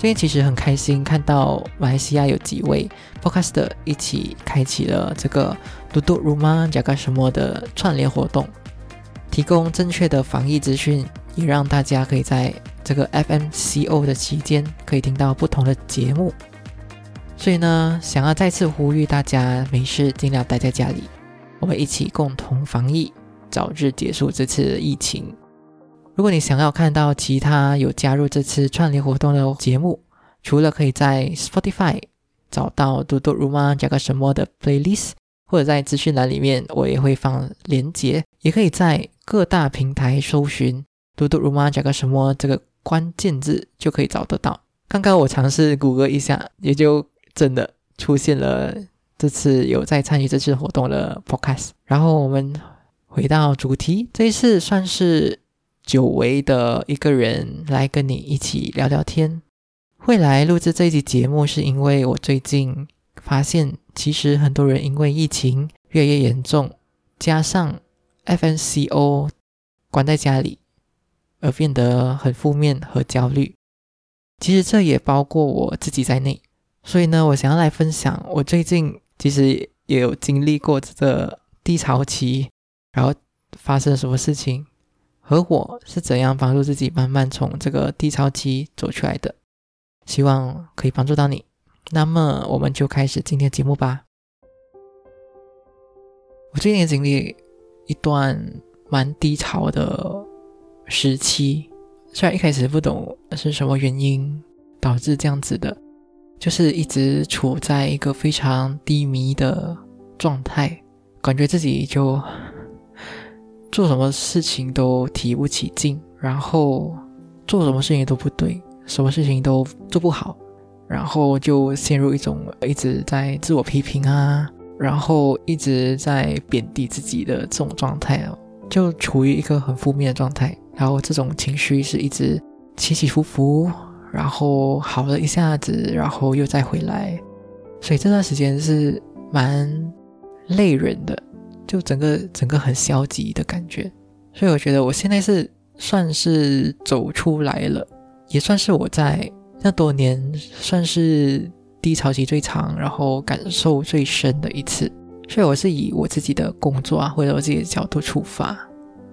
最近其实很开心，看到马来西亚有几位 Podcaster 一起开启了这个“嘟嘟如吗加个什么”的串联活动，提供正确的防疫资讯，也让大家可以在这个 FMCO 的期间可以听到不同的节目。所以呢，想要再次呼吁大家，没事尽量待在家里，我们一起共同防疫，早日结束这次疫情。如果你想要看到其他有加入这次串联活动的节目，除了可以在 Spotify 找到嘟嘟如妈加个什么的 playlist，或者在资讯栏里面我也会放连结，也可以在各大平台搜寻嘟嘟如妈加个什么这个关键字就可以找得到。刚刚我尝试谷歌一下，也就真的出现了这次有在参与这次活动的 podcast。然后我们回到主题，这一次算是。久违的一个人来跟你一起聊聊天，会来录制这一集节目，是因为我最近发现，其实很多人因为疫情越来越严重，加上 FNCO 关在家里，而变得很负面和焦虑。其实这也包括我自己在内，所以呢，我想要来分享，我最近其实也有经历过这个低潮期，然后发生了什么事情。和我是怎样帮助自己慢慢从这个低潮期走出来的？希望可以帮助到你。那么，我们就开始今天的节目吧。我最近经历一段蛮低潮的时期，虽然一开始不懂是什么原因导致这样子的，就是一直处在一个非常低迷的状态，感觉自己就。做什么事情都提不起劲，然后做什么事情都不对，什么事情都做不好，然后就陷入一种一直在自我批评啊，然后一直在贬低自己的这种状态哦，就处于一个很负面的状态。然后这种情绪是一直起起伏伏，然后好了一下子，然后又再回来，所以这段时间是蛮累人的。就整个整个很消极的感觉，所以我觉得我现在是算是走出来了，也算是我在那多年算是低潮期最长，然后感受最深的一次。所以我是以我自己的工作啊，或者我自己的角度出发，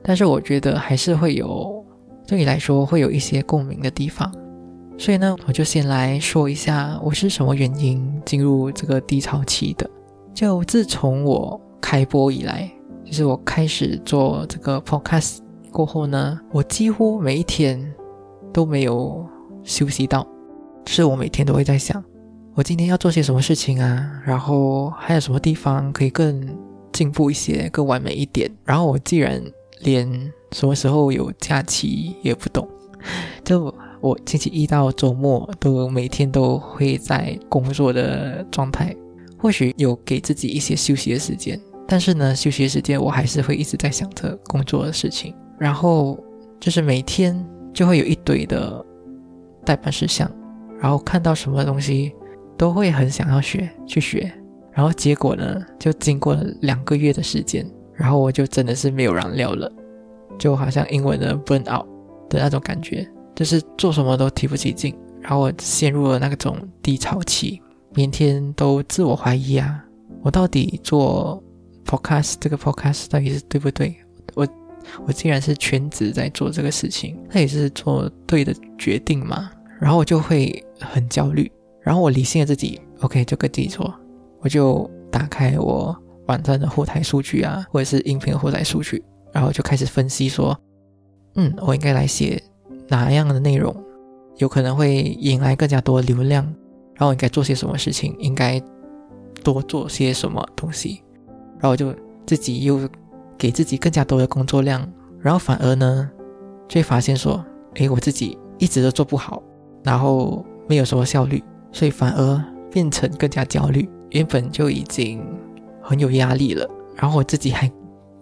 但是我觉得还是会有对你来说会有一些共鸣的地方。所以呢，我就先来说一下我是什么原因进入这个低潮期的。就自从我。开播以来，就是我开始做这个 podcast 过后呢，我几乎每一天都没有休息到，是我每天都会在想，我今天要做些什么事情啊，然后还有什么地方可以更进步一些，更完美一点。然后我既然连什么时候有假期也不懂，就我星期一到周末都每天都会在工作的状态，或许有给自己一些休息的时间。但是呢，休息时间我还是会一直在想着工作的事情，然后就是每天就会有一堆的代办事项，然后看到什么东西都会很想要学去学，然后结果呢，就经过了两个月的时间，然后我就真的是没有燃料了，就好像英文的 burn out 的那种感觉，就是做什么都提不起劲，然后我陷入了那种低潮期，每天都自我怀疑啊，我到底做。Podcast 这个 Podcast 到底是对不对？我我既然是全职在做这个事情，那也是做对的决定嘛。然后我就会很焦虑，然后我理性的自己，OK 就跟自己说，我就打开我网站的后台数据啊，或者是音频的后台数据，然后就开始分析说，嗯，我应该来写哪样的内容，有可能会引来更加多流量，然后我应该做些什么事情，应该多做些什么东西。然后就自己又给自己更加多的工作量，然后反而呢，就会发现说，诶，我自己一直都做不好，然后没有什么效率，所以反而变成更加焦虑。原本就已经很有压力了，然后我自己还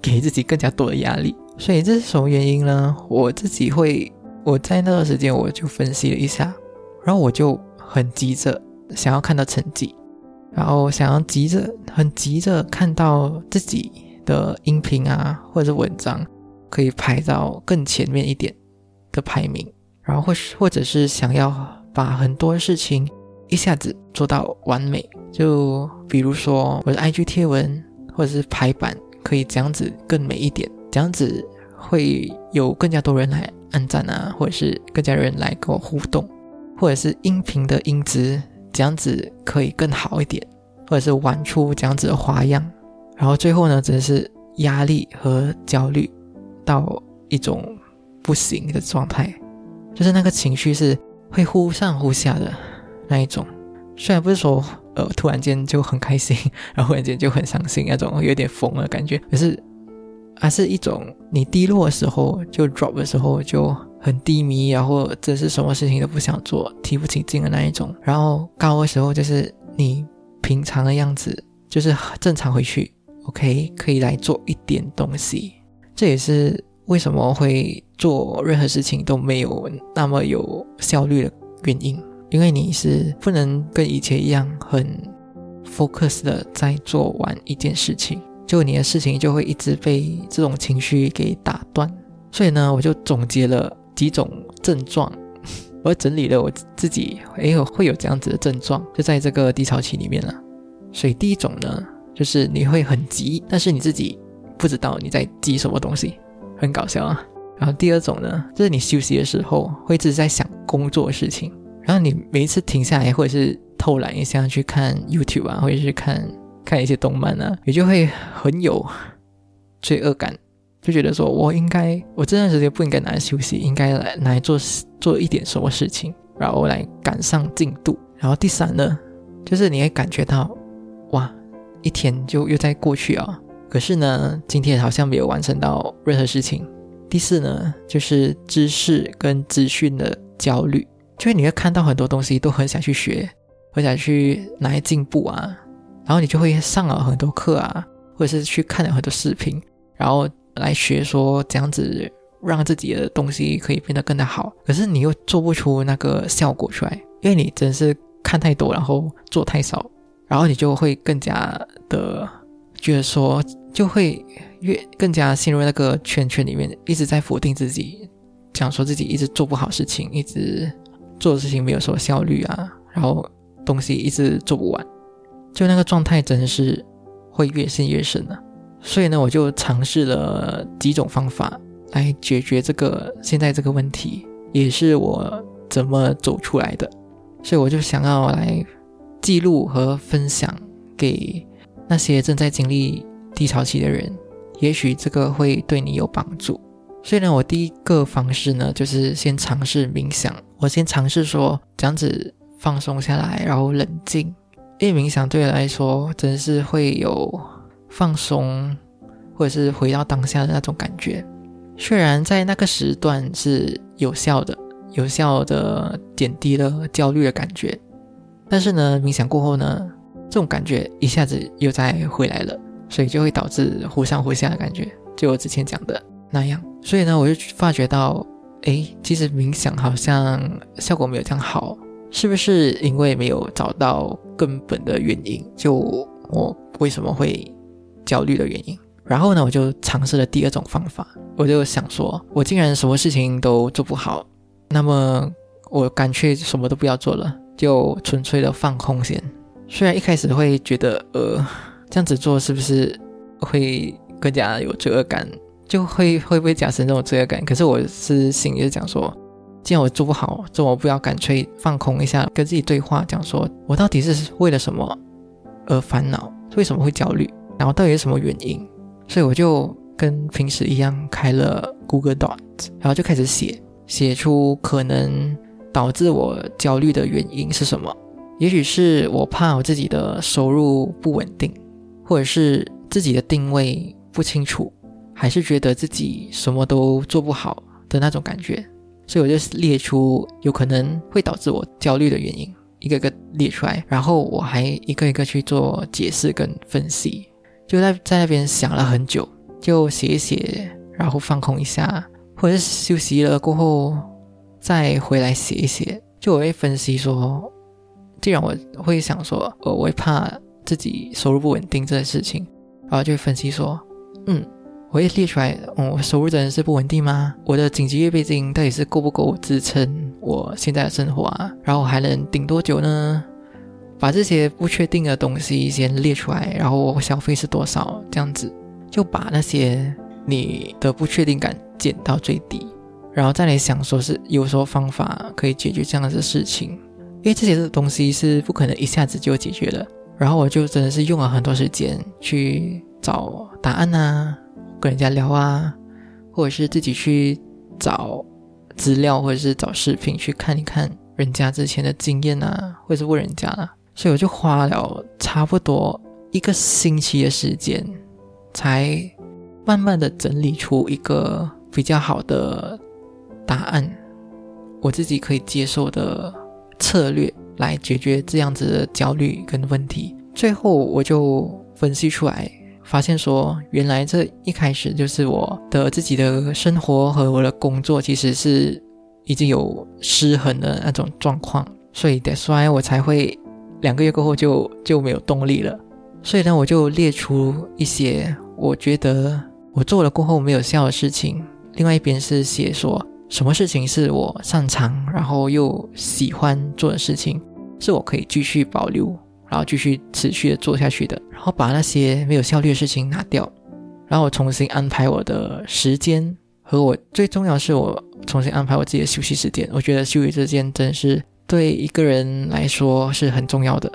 给自己更加多的压力，所以这是什么原因呢？我自己会我在那段时间我就分析了一下，然后我就很急着想要看到成绩，然后想要急着很急着看到自己的音频啊或者是文章可以排到更前面一点的排名，然后或是或者是想要把很多事情一下子做到完美。就比如说我的 IG 贴文，或者是排版，可以这样子更美一点，这样子会有更加多人来按赞啊，或者是更加人来跟我互动，或者是音频的音质这样子可以更好一点，或者是玩出这样子的花样，然后最后呢，真的是压力和焦虑到一种不行的状态，就是那个情绪是会忽上忽下的那一种，虽然不是说。呃，突然间就很开心，然后忽然间就很伤心，那种有点疯的感觉。可是，还是一种你低落的时候就 drop 的时候就很低迷，然后这是什么事情都不想做，提不起劲的那一种。然后高的时候就是你平常的样子，就是正常回去，OK，可以来做一点东西。这也是为什么会做任何事情都没有那么有效率的原因。因为你是不能跟以前一样很 focus 的在做完一件事情，就你的事情就会一直被这种情绪给打断。所以呢，我就总结了几种症状，我整理了我自己，哎会有这样子的症状，就在这个低潮期里面了。所以第一种呢，就是你会很急，但是你自己不知道你在急什么东西，很搞笑啊。然后第二种呢，就是你休息的时候会一直在想工作的事情。然后你每一次停下来，或者是偷懒一下去看 YouTube 啊，或者是看看一些动漫啊，你就会很有罪恶感，就觉得说我应该，我这段时间不应该拿来休息，应该来拿来做做一点什么事情，然后来赶上进度。然后第三呢，就是你会感觉到，哇，一天就又在过去啊，可是呢，今天好像没有完成到任何事情。第四呢，就是知识跟资讯的焦虑。就是你会看到很多东西，都很想去学，很想去拿来进步啊，然后你就会上了很多课啊，或者是去看了很多视频，然后来学说这样子让自己的东西可以变得更加好。可是你又做不出那个效果出来，因为你真是看太多，然后做太少，然后你就会更加的觉得说，就会越更加陷入那个圈圈里面，一直在否定自己，讲说自己一直做不好事情，一直。做的事情没有什么效率啊，然后东西一直做不完，就那个状态真的是会越陷越深啊。所以呢，我就尝试了几种方法来解决这个现在这个问题，也是我怎么走出来的。所以我就想要来记录和分享给那些正在经历低潮期的人，也许这个会对你有帮助。所以呢，我第一个方式呢，就是先尝试冥想。我先尝试说这样子放松下来，然后冷静。因为冥想对我来说，真是会有放松，或者是回到当下的那种感觉。虽然在那个时段是有效的，有效的减低了焦虑的感觉，但是呢，冥想过后呢，这种感觉一下子又再回来了，所以就会导致忽上忽下的感觉，就我之前讲的那样。所以呢，我就发觉到，哎，其实冥想好像效果没有这样好，是不是因为没有找到根本的原因？就我为什么会焦虑的原因？然后呢，我就尝试了第二种方法，我就想说，我竟然什么事情都做不好，那么我干脆什么都不要做了，就纯粹的放空先。虽然一开始会觉得，呃，这样子做是不是会更加有罪恶感？就会会不会加深这种罪恶感？可是我是心里是讲说，既然我做不好，这我不要干脆放空一下，跟自己对话，讲说我到底是为了什么而烦恼？为什么会焦虑？然后到底是什么原因？所以我就跟平时一样开了 Google Docs，然后就开始写，写出可能导致我焦虑的原因是什么？也许是我怕我自己的收入不稳定，或者是自己的定位不清楚。还是觉得自己什么都做不好的那种感觉，所以我就列出有可能会导致我焦虑的原因，一个个列出来，然后我还一个一个去做解释跟分析，就在在那边想了很久，就写一写，然后放空一下，或者休息了过后再回来写一写，就我会分析说，既然我会想说，呃，我会怕自己收入不稳定这件事情，然后就会分析说，嗯。我也列出来，嗯，我收入真的是不稳定吗？我的紧急预备金到底是够不够支撑我现在的生活啊？然后还能顶多久呢？把这些不确定的东西先列出来，然后我消费是多少？这样子就把那些你的不确定感减到最低，然后再来想说是有什么方法可以解决这样的事情，因为这些东西是不可能一下子就解决的。然后我就真的是用了很多时间去找答案啊。跟人家聊啊，或者是自己去找资料，或者是找视频去看一看人家之前的经验啊，或者是问人家啊。所以我就花了差不多一个星期的时间，才慢慢的整理出一个比较好的答案，我自己可以接受的策略来解决这样子的焦虑跟问题。最后我就分析出来。发现说，原来这一开始就是我的自己的生活和我的工作其实是已经有失衡的那种状况，所以得衰我才会两个月过后就就没有动力了。所以呢，我就列出一些我觉得我做了过后没有效的事情。另外一边是写说什么事情是我擅长然后又喜欢做的事情，是我可以继续保留。然后继续持续的做下去的，然后把那些没有效率的事情拿掉，然后我重新安排我的时间，和我最重要是我重新安排我自己的休息时间。我觉得休息时间真是对一个人来说是很重要的。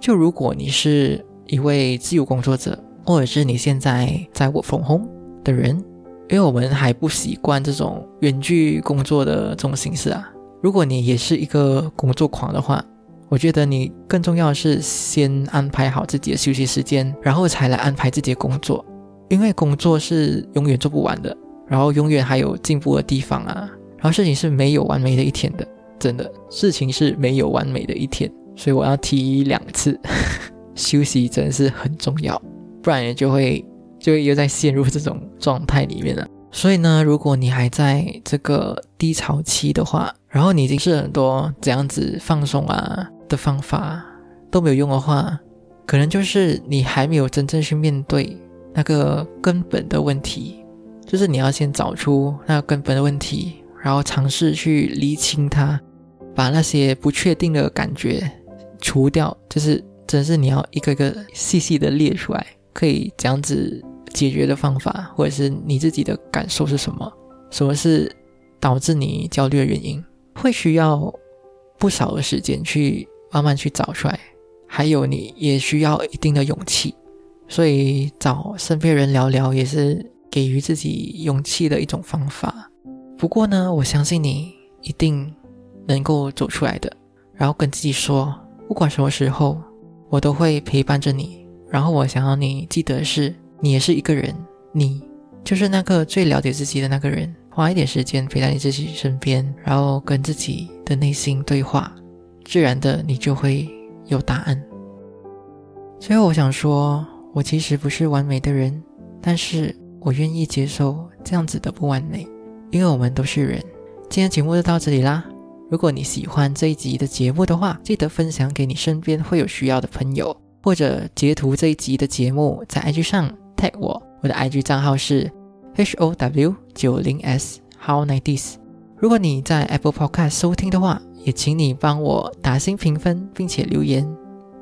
就如果你是一位自由工作者，或者是你现在在我粉红的人，因为我们还不习惯这种远距工作的这种形式啊。如果你也是一个工作狂的话，我觉得你更重要的是先安排好自己的休息时间，然后才来安排自己的工作，因为工作是永远做不完的，然后永远还有进步的地方啊，然后事情是没有完美的一天的，真的事情是没有完美的一天，所以我要提两次，休息真的是很重要，不然也就会就会又在陷入这种状态里面了。所以呢，如果你还在这个低潮期的话，然后你已经是很多怎样子放松啊的方法都没有用的话，可能就是你还没有真正去面对那个根本的问题，就是你要先找出那个根本的问题，然后尝试去厘清它，把那些不确定的感觉除掉，就是真是你要一个个细细的列出来，可以这样子。解决的方法，或者是你自己的感受是什么？什么是导致你焦虑的原因？会需要不少的时间去慢慢去找出来，还有你也需要一定的勇气。所以找身边人聊聊，也是给予自己勇气的一种方法。不过呢，我相信你一定能够走出来的。然后跟自己说，不管什么时候，我都会陪伴着你。然后我想要你记得是。你也是一个人，你就是那个最了解自己的那个人。花一点时间陪在你自己身边，然后跟自己的内心对话，自然的你就会有答案。最后，我想说，我其实不是完美的人，但是我愿意接受这样子的不完美，因为我们都是人。今天节目就到这里啦。如果你喜欢这一集的节目的话，记得分享给你身边会有需要的朋友，或者截图这一集的节目在 IG 上。tag 我，我的 IG 账号是 h o w 九零 s how nineties。如果你在 Apple Podcast 收听的话，也请你帮我打新评分，并且留言，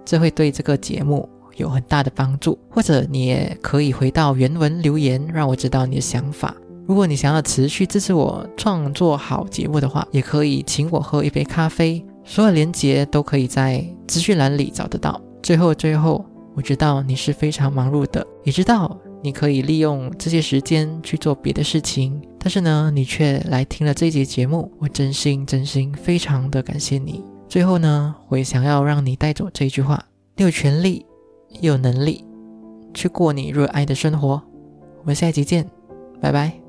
这会对这个节目有很大的帮助。或者你也可以回到原文留言，让我知道你的想法。如果你想要持续支持我创作好节目的话，也可以请我喝一杯咖啡，所有链接都可以在资讯栏里找得到。最后，最后。我知道你是非常忙碌的，也知道你可以利用这些时间去做别的事情，但是呢，你却来听了这节节目，我真心真心非常的感谢你。最后呢，我也想要让你带走这句话：你有权利，也有能力去过你热爱的生活。我们下一集见，拜拜。